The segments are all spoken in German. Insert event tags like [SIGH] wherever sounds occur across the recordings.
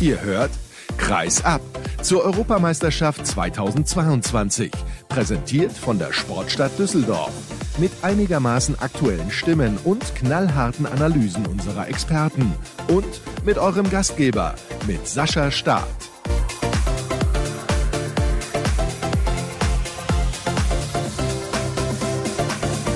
Ihr hört Kreis ab zur Europameisterschaft 2022. Präsentiert von der Sportstadt Düsseldorf. Mit einigermaßen aktuellen Stimmen und knallharten Analysen unserer Experten. Und mit eurem Gastgeber, mit Sascha Staat.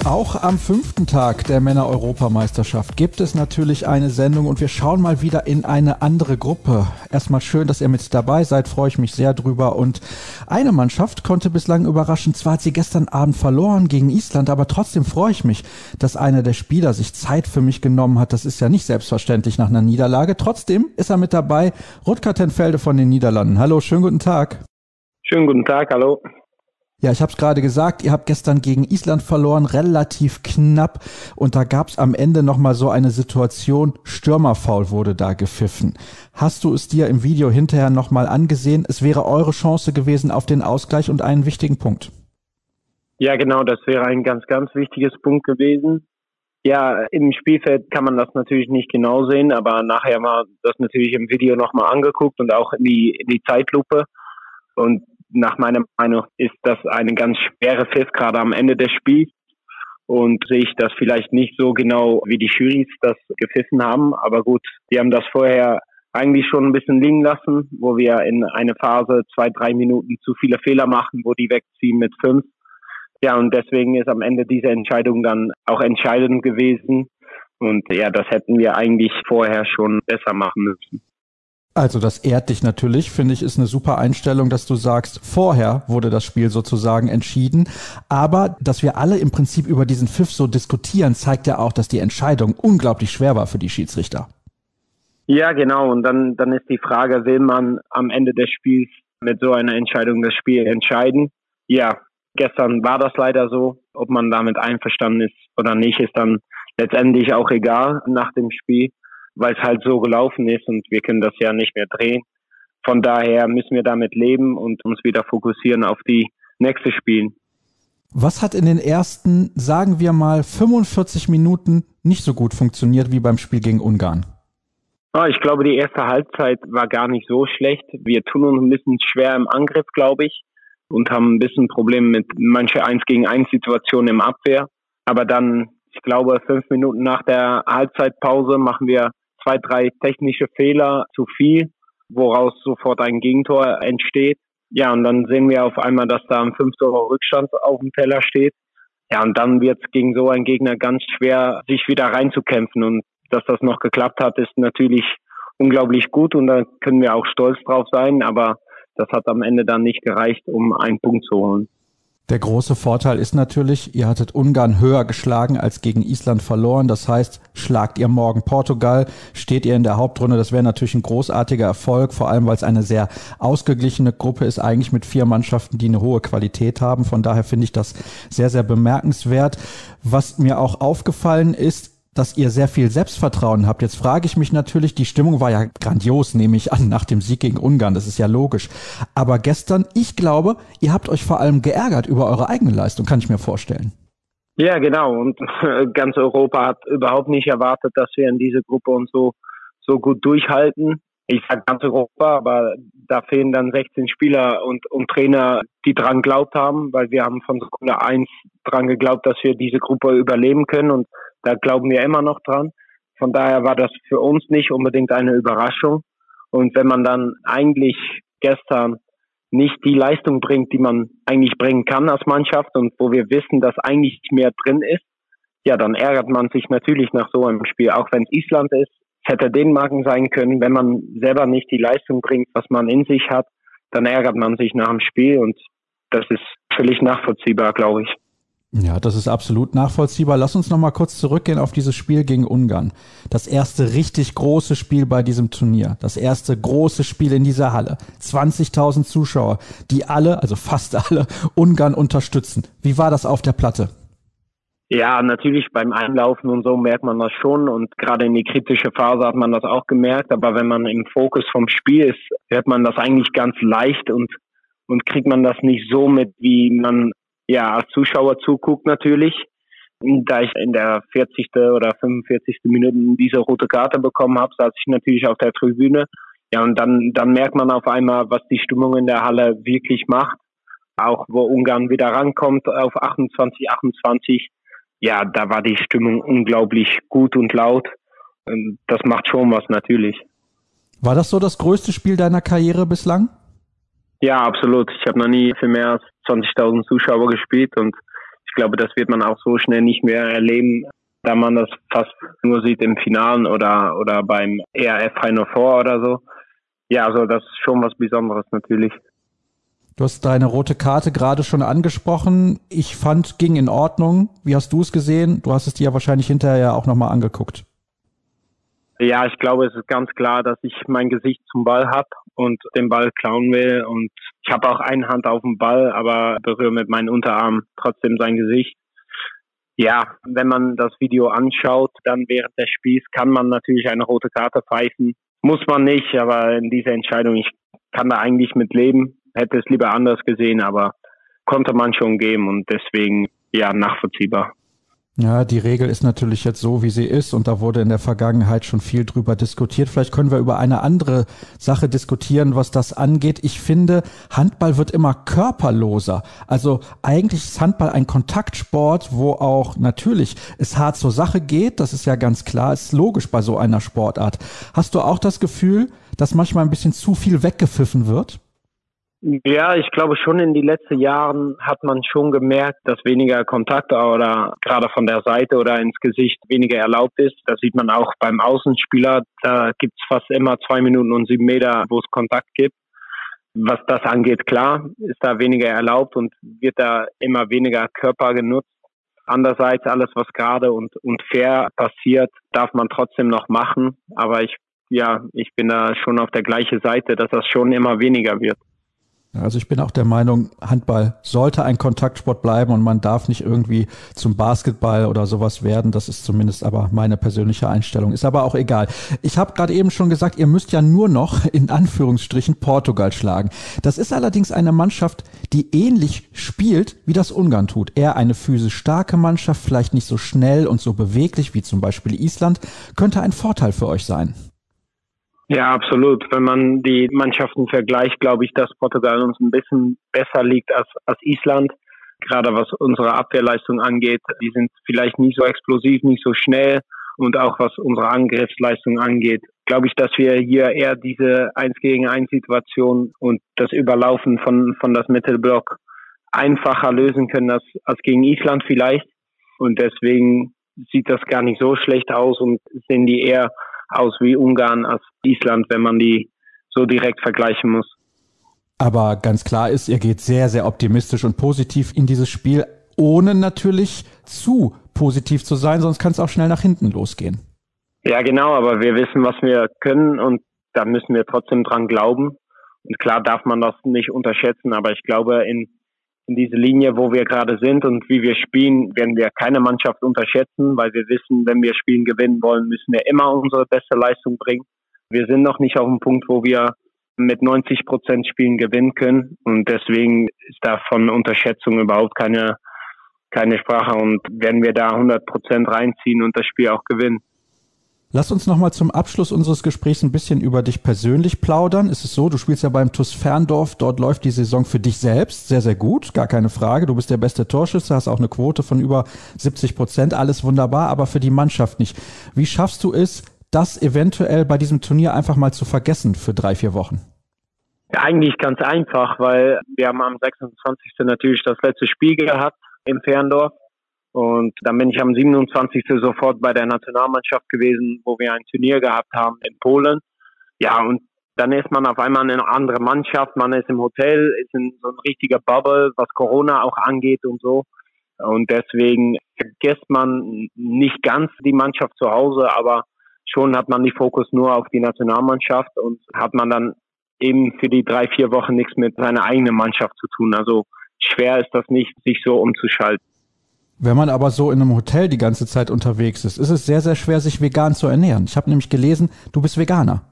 Auch am fünften Tag der Männer-Europameisterschaft gibt es natürlich eine Sendung und wir schauen mal wieder in eine andere Gruppe. Erstmal schön, dass ihr mit dabei seid, freue ich mich sehr drüber. Und eine Mannschaft konnte bislang überraschen. Zwar hat sie gestern Abend verloren gegen Island, aber trotzdem freue ich mich, dass einer der Spieler sich Zeit für mich genommen hat. Das ist ja nicht selbstverständlich nach einer Niederlage. Trotzdem ist er mit dabei. Rutger Tenfelde von den Niederlanden. Hallo, schönen guten Tag. Schönen guten Tag, hallo. Ja, ich habe es gerade gesagt, ihr habt gestern gegen Island verloren, relativ knapp. Und da gab es am Ende nochmal so eine Situation, Stürmerfaul wurde da gepfiffen. Hast du es dir im Video hinterher nochmal angesehen? Es wäre eure Chance gewesen auf den Ausgleich und einen wichtigen Punkt. Ja, genau, das wäre ein ganz, ganz wichtiges Punkt gewesen. Ja, im Spielfeld kann man das natürlich nicht genau sehen, aber nachher mal das natürlich im Video nochmal angeguckt und auch in die, in die Zeitlupe. Und nach meiner Meinung ist das eine ganz schwere Pfiff, gerade am Ende des Spiels. Und sehe ich das vielleicht nicht so genau, wie die Juries das gepfiffen haben. Aber gut, die haben das vorher eigentlich schon ein bisschen liegen lassen, wo wir in eine Phase zwei, drei Minuten zu viele Fehler machen, wo die wegziehen mit fünf. Ja, und deswegen ist am Ende diese Entscheidung dann auch entscheidend gewesen. Und ja, das hätten wir eigentlich vorher schon besser machen müssen. Also das ehrt dich natürlich, finde ich, ist eine super Einstellung, dass du sagst, vorher wurde das Spiel sozusagen entschieden. Aber dass wir alle im Prinzip über diesen Pfiff so diskutieren, zeigt ja auch, dass die Entscheidung unglaublich schwer war für die Schiedsrichter. Ja, genau. Und dann, dann ist die Frage, will man am Ende des Spiels mit so einer Entscheidung das Spiel entscheiden? Ja, gestern war das leider so. Ob man damit einverstanden ist oder nicht, ist dann letztendlich auch egal nach dem Spiel weil es halt so gelaufen ist und wir können das ja nicht mehr drehen. Von daher müssen wir damit leben und uns wieder fokussieren auf die nächste Spiele. Was hat in den ersten, sagen wir mal, 45 Minuten nicht so gut funktioniert wie beim Spiel gegen Ungarn? Ah, ich glaube, die erste Halbzeit war gar nicht so schlecht. Wir tun uns ein bisschen schwer im Angriff, glaube ich, und haben ein bisschen Probleme mit manche 1 gegen 1 Situationen im Abwehr. Aber dann, ich glaube, fünf Minuten nach der Halbzeitpause machen wir zwei, drei technische Fehler zu viel, woraus sofort ein Gegentor entsteht. Ja, und dann sehen wir auf einmal, dass da ein 5 Tore Rückstand auf dem Teller steht. Ja, und dann wird es gegen so einen Gegner ganz schwer, sich wieder reinzukämpfen. Und dass das noch geklappt hat, ist natürlich unglaublich gut und da können wir auch stolz drauf sein. Aber das hat am Ende dann nicht gereicht, um einen Punkt zu holen. Der große Vorteil ist natürlich, ihr hattet Ungarn höher geschlagen als gegen Island verloren. Das heißt, schlagt ihr morgen Portugal, steht ihr in der Hauptrunde. Das wäre natürlich ein großartiger Erfolg, vor allem weil es eine sehr ausgeglichene Gruppe ist, eigentlich mit vier Mannschaften, die eine hohe Qualität haben. Von daher finde ich das sehr, sehr bemerkenswert. Was mir auch aufgefallen ist, dass ihr sehr viel Selbstvertrauen habt. Jetzt frage ich mich natürlich, die Stimmung war ja grandios, nehme ich an, nach dem Sieg gegen Ungarn, das ist ja logisch. Aber gestern, ich glaube, ihr habt euch vor allem geärgert über eure eigene Leistung, kann ich mir vorstellen. Ja, genau. Und [LAUGHS] ganz Europa hat überhaupt nicht erwartet, dass wir in diese Gruppe uns so, so gut durchhalten. Ich sage ganz Europa, aber da fehlen dann 16 Spieler und, und Trainer, die dran geglaubt haben, weil wir haben von Sekunde eins dran geglaubt, dass wir diese Gruppe überleben können und da glauben wir immer noch dran. Von daher war das für uns nicht unbedingt eine Überraschung. Und wenn man dann eigentlich gestern nicht die Leistung bringt, die man eigentlich bringen kann als Mannschaft und wo wir wissen, dass eigentlich mehr drin ist, ja, dann ärgert man sich natürlich nach so einem Spiel, auch wenn es Island ist. Es hätte Dänemarken sein können, wenn man selber nicht die Leistung bringt, was man in sich hat, dann ärgert man sich nach dem Spiel und das ist völlig nachvollziehbar, glaube ich. Ja, das ist absolut nachvollziehbar. Lass uns noch mal kurz zurückgehen auf dieses Spiel gegen Ungarn. Das erste richtig große Spiel bei diesem Turnier. Das erste große Spiel in dieser Halle. 20.000 Zuschauer, die alle, also fast alle, Ungarn unterstützen. Wie war das auf der Platte? Ja, natürlich beim Einlaufen und so merkt man das schon und gerade in die kritische Phase hat man das auch gemerkt. Aber wenn man im Fokus vom Spiel ist, hört man das eigentlich ganz leicht und und kriegt man das nicht so mit, wie man ja, als Zuschauer zuguckt natürlich. Da ich in der 40. oder 45. Minute diese rote Karte bekommen habe, saß ich natürlich auf der Tribüne. Ja, und dann, dann merkt man auf einmal, was die Stimmung in der Halle wirklich macht. Auch wo Ungarn wieder rankommt auf 28, 28. Ja, da war die Stimmung unglaublich gut und laut. Das macht schon was natürlich. War das so das größte Spiel deiner Karriere bislang? Ja, absolut. Ich habe noch nie für mehr als 20.000 Zuschauer gespielt und ich glaube, das wird man auch so schnell nicht mehr erleben, da man das fast nur sieht im Finalen oder, oder beim ERF Final Four oder so. Ja, also das ist schon was Besonderes natürlich. Du hast deine rote Karte gerade schon angesprochen. Ich fand, ging in Ordnung. Wie hast du es gesehen? Du hast es dir ja wahrscheinlich hinterher auch nochmal angeguckt. Ja, ich glaube, es ist ganz klar, dass ich mein Gesicht zum Ball habe und den Ball klauen will. Und ich habe auch eine Hand auf dem Ball, aber berühre mit meinem Unterarm trotzdem sein Gesicht. Ja, wenn man das Video anschaut, dann während des Spiels kann man natürlich eine rote Karte pfeifen. Muss man nicht, aber in dieser Entscheidung, ich kann da eigentlich mit leben. Hätte es lieber anders gesehen, aber konnte man schon geben und deswegen ja nachvollziehbar. Ja, die Regel ist natürlich jetzt so, wie sie ist und da wurde in der Vergangenheit schon viel drüber diskutiert. Vielleicht können wir über eine andere Sache diskutieren, was das angeht. Ich finde, Handball wird immer körperloser. Also eigentlich ist Handball ein Kontaktsport, wo auch natürlich es hart zur Sache geht. Das ist ja ganz klar, ist logisch bei so einer Sportart. Hast du auch das Gefühl, dass manchmal ein bisschen zu viel weggepfiffen wird? Ja, ich glaube schon in den letzten Jahren hat man schon gemerkt, dass weniger Kontakt oder gerade von der Seite oder ins Gesicht weniger erlaubt ist. Das sieht man auch beim Außenspieler. Da gibt's fast immer zwei Minuten und sieben Meter, wo es Kontakt gibt. Was das angeht, klar, ist da weniger erlaubt und wird da immer weniger Körper genutzt. Andererseits alles, was gerade und, und fair passiert, darf man trotzdem noch machen. Aber ich, ja, ich bin da schon auf der gleichen Seite, dass das schon immer weniger wird. Also ich bin auch der Meinung, Handball sollte ein Kontaktsport bleiben und man darf nicht irgendwie zum Basketball oder sowas werden. Das ist zumindest aber meine persönliche Einstellung. Ist aber auch egal. Ich habe gerade eben schon gesagt, ihr müsst ja nur noch [LAUGHS] in Anführungsstrichen Portugal schlagen. Das ist allerdings eine Mannschaft, die ähnlich spielt, wie das Ungarn tut. Eher eine physisch starke Mannschaft, vielleicht nicht so schnell und so beweglich wie zum Beispiel Island, könnte ein Vorteil für euch sein. Ja, absolut. Wenn man die Mannschaften vergleicht, glaube ich, dass Portugal uns ein bisschen besser liegt als, als Island. Gerade was unsere Abwehrleistung angeht. Die sind vielleicht nicht so explosiv, nicht so schnell. Und auch was unsere Angriffsleistung angeht, glaube ich, dass wir hier eher diese Eins gegen eins Situation und das Überlaufen von, von das Mittelblock einfacher lösen können als, als gegen Island vielleicht. Und deswegen sieht das gar nicht so schlecht aus und sind die eher aus wie Ungarn als Island, wenn man die so direkt vergleichen muss. Aber ganz klar ist, ihr geht sehr, sehr optimistisch und positiv in dieses Spiel, ohne natürlich zu positiv zu sein, sonst kann es auch schnell nach hinten losgehen. Ja, genau, aber wir wissen, was wir können und da müssen wir trotzdem dran glauben. Und klar darf man das nicht unterschätzen, aber ich glaube, in in diese Linie, wo wir gerade sind und wie wir spielen, werden wir keine Mannschaft unterschätzen, weil wir wissen, wenn wir Spielen gewinnen wollen, müssen wir immer unsere beste Leistung bringen. Wir sind noch nicht auf dem Punkt, wo wir mit 90 Prozent Spielen gewinnen können und deswegen ist da von Unterschätzung überhaupt keine keine Sprache und werden wir da 100 Prozent reinziehen und das Spiel auch gewinnen. Lass uns nochmal zum Abschluss unseres Gesprächs ein bisschen über dich persönlich plaudern. Ist es so, du spielst ja beim TuS Ferndorf, dort läuft die Saison für dich selbst sehr, sehr gut, gar keine Frage. Du bist der beste Torschütze, hast auch eine Quote von über 70 Prozent, alles wunderbar, aber für die Mannschaft nicht. Wie schaffst du es, das eventuell bei diesem Turnier einfach mal zu vergessen für drei, vier Wochen? Ja, eigentlich ganz einfach, weil wir haben am 26. natürlich das letzte Spiel gehabt im Ferndorf und dann bin ich am 27. sofort bei der Nationalmannschaft gewesen, wo wir ein Turnier gehabt haben in Polen. Ja, und dann ist man auf einmal eine andere Mannschaft, man ist im Hotel, ist in so ein richtiger Bubble, was Corona auch angeht und so. Und deswegen vergisst man nicht ganz die Mannschaft zu Hause, aber schon hat man die Fokus nur auf die Nationalmannschaft und hat man dann eben für die drei, vier Wochen nichts mit seiner eigenen Mannschaft zu tun. Also schwer ist das nicht, sich so umzuschalten. Wenn man aber so in einem Hotel die ganze Zeit unterwegs ist, ist es sehr, sehr schwer, sich vegan zu ernähren. Ich habe nämlich gelesen, du bist Veganer.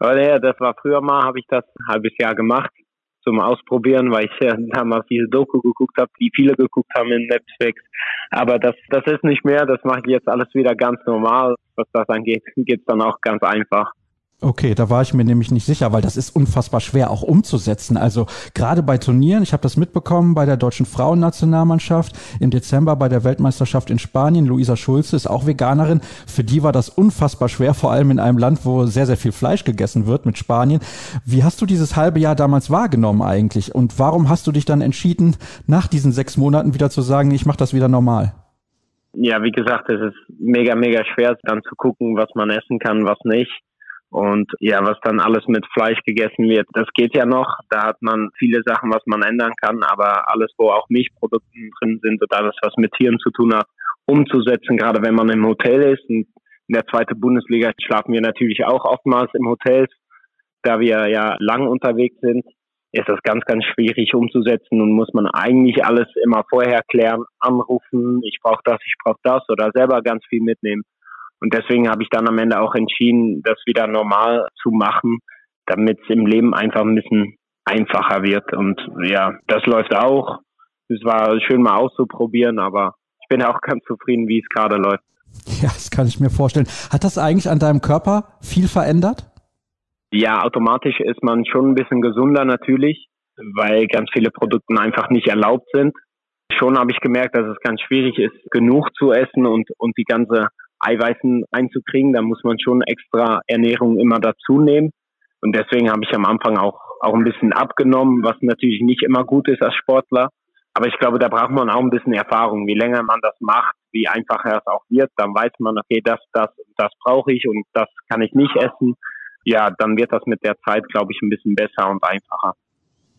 Ja, das war früher mal, habe ich das ein halbes Jahr gemacht zum Ausprobieren, weil ich ja damals diese Doku geguckt habe, die viele geguckt haben in Netflix. Aber das, das ist nicht mehr, das mache ich jetzt alles wieder ganz normal. Was das angeht, [LAUGHS] geht's dann auch ganz einfach. Okay, da war ich mir nämlich nicht sicher, weil das ist unfassbar schwer auch umzusetzen. Also gerade bei Turnieren, ich habe das mitbekommen bei der deutschen Frauennationalmannschaft im Dezember bei der Weltmeisterschaft in Spanien. Luisa Schulze ist auch Veganerin. Für die war das unfassbar schwer, vor allem in einem Land, wo sehr, sehr viel Fleisch gegessen wird mit Spanien. Wie hast du dieses halbe Jahr damals wahrgenommen eigentlich? Und warum hast du dich dann entschieden, nach diesen sechs Monaten wieder zu sagen, ich mache das wieder normal? Ja, wie gesagt, es ist mega, mega schwer, dann zu gucken, was man essen kann, was nicht und ja, was dann alles mit Fleisch gegessen wird, das geht ja noch. Da hat man viele Sachen, was man ändern kann, aber alles, wo auch Milchprodukte drin sind oder alles, was mit Tieren zu tun hat, umzusetzen, gerade wenn man im Hotel ist. Und in der zweiten Bundesliga schlafen wir natürlich auch oftmals im Hotel, da wir ja lang unterwegs sind ist das ganz, ganz schwierig umzusetzen und muss man eigentlich alles immer vorher klären, anrufen, ich brauche das, ich brauche das oder selber ganz viel mitnehmen. Und deswegen habe ich dann am Ende auch entschieden, das wieder normal zu machen, damit es im Leben einfach ein bisschen einfacher wird. Und ja, das läuft auch. Es war schön mal auszuprobieren, aber ich bin auch ganz zufrieden, wie es gerade läuft. Ja, das kann ich mir vorstellen. Hat das eigentlich an deinem Körper viel verändert? Ja, automatisch ist man schon ein bisschen gesunder natürlich, weil ganz viele Produkte einfach nicht erlaubt sind. Schon habe ich gemerkt, dass es ganz schwierig ist, genug zu essen und, und die ganze Eiweißen einzukriegen. Da muss man schon extra Ernährung immer dazu nehmen. Und deswegen habe ich am Anfang auch, auch ein bisschen abgenommen, was natürlich nicht immer gut ist als Sportler. Aber ich glaube, da braucht man auch ein bisschen Erfahrung. Je länger man das macht, wie einfacher es auch wird, dann weiß man, okay, das, das, das brauche ich und das kann ich nicht essen. Ja, dann wird das mit der Zeit, glaube ich, ein bisschen besser und einfacher.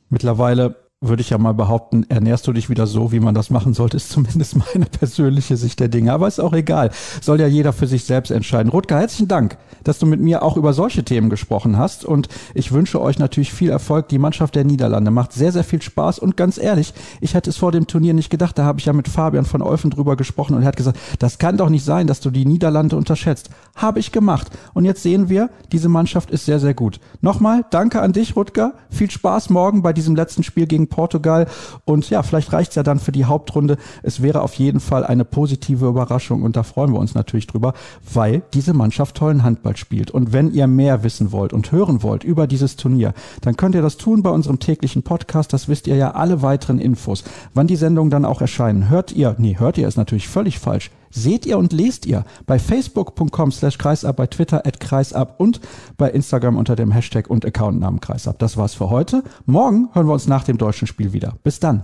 Mittlerweile würde ich ja mal behaupten, ernährst du dich wieder so, wie man das machen sollte, ist zumindest meine persönliche Sicht der Dinge. Aber ist auch egal. Soll ja jeder für sich selbst entscheiden. Rutger, herzlichen Dank, dass du mit mir auch über solche Themen gesprochen hast. Und ich wünsche euch natürlich viel Erfolg. Die Mannschaft der Niederlande macht sehr, sehr viel Spaß. Und ganz ehrlich, ich hätte es vor dem Turnier nicht gedacht. Da habe ich ja mit Fabian von Eufen drüber gesprochen und er hat gesagt, das kann doch nicht sein, dass du die Niederlande unterschätzt. Habe ich gemacht. Und jetzt sehen wir, diese Mannschaft ist sehr, sehr gut. Nochmal, danke an dich, Rutger. Viel Spaß morgen bei diesem letzten Spiel gegen Portugal. Und ja, vielleicht reicht's ja dann für die Hauptrunde. Es wäre auf jeden Fall eine positive Überraschung und da freuen wir uns natürlich drüber, weil diese Mannschaft tollen Handball spielt. Und wenn ihr mehr wissen wollt und hören wollt über dieses Turnier, dann könnt ihr das tun bei unserem täglichen Podcast. Das wisst ihr ja alle weiteren Infos. Wann die Sendungen dann auch erscheinen, hört ihr, nee, hört ihr ist natürlich völlig falsch seht ihr und lest ihr bei facebook.com slash kreisab, bei Twitter at kreisab und bei Instagram unter dem Hashtag und Accountnamen kreisab. Das war's für heute. Morgen hören wir uns nach dem deutschen Spiel wieder. Bis dann.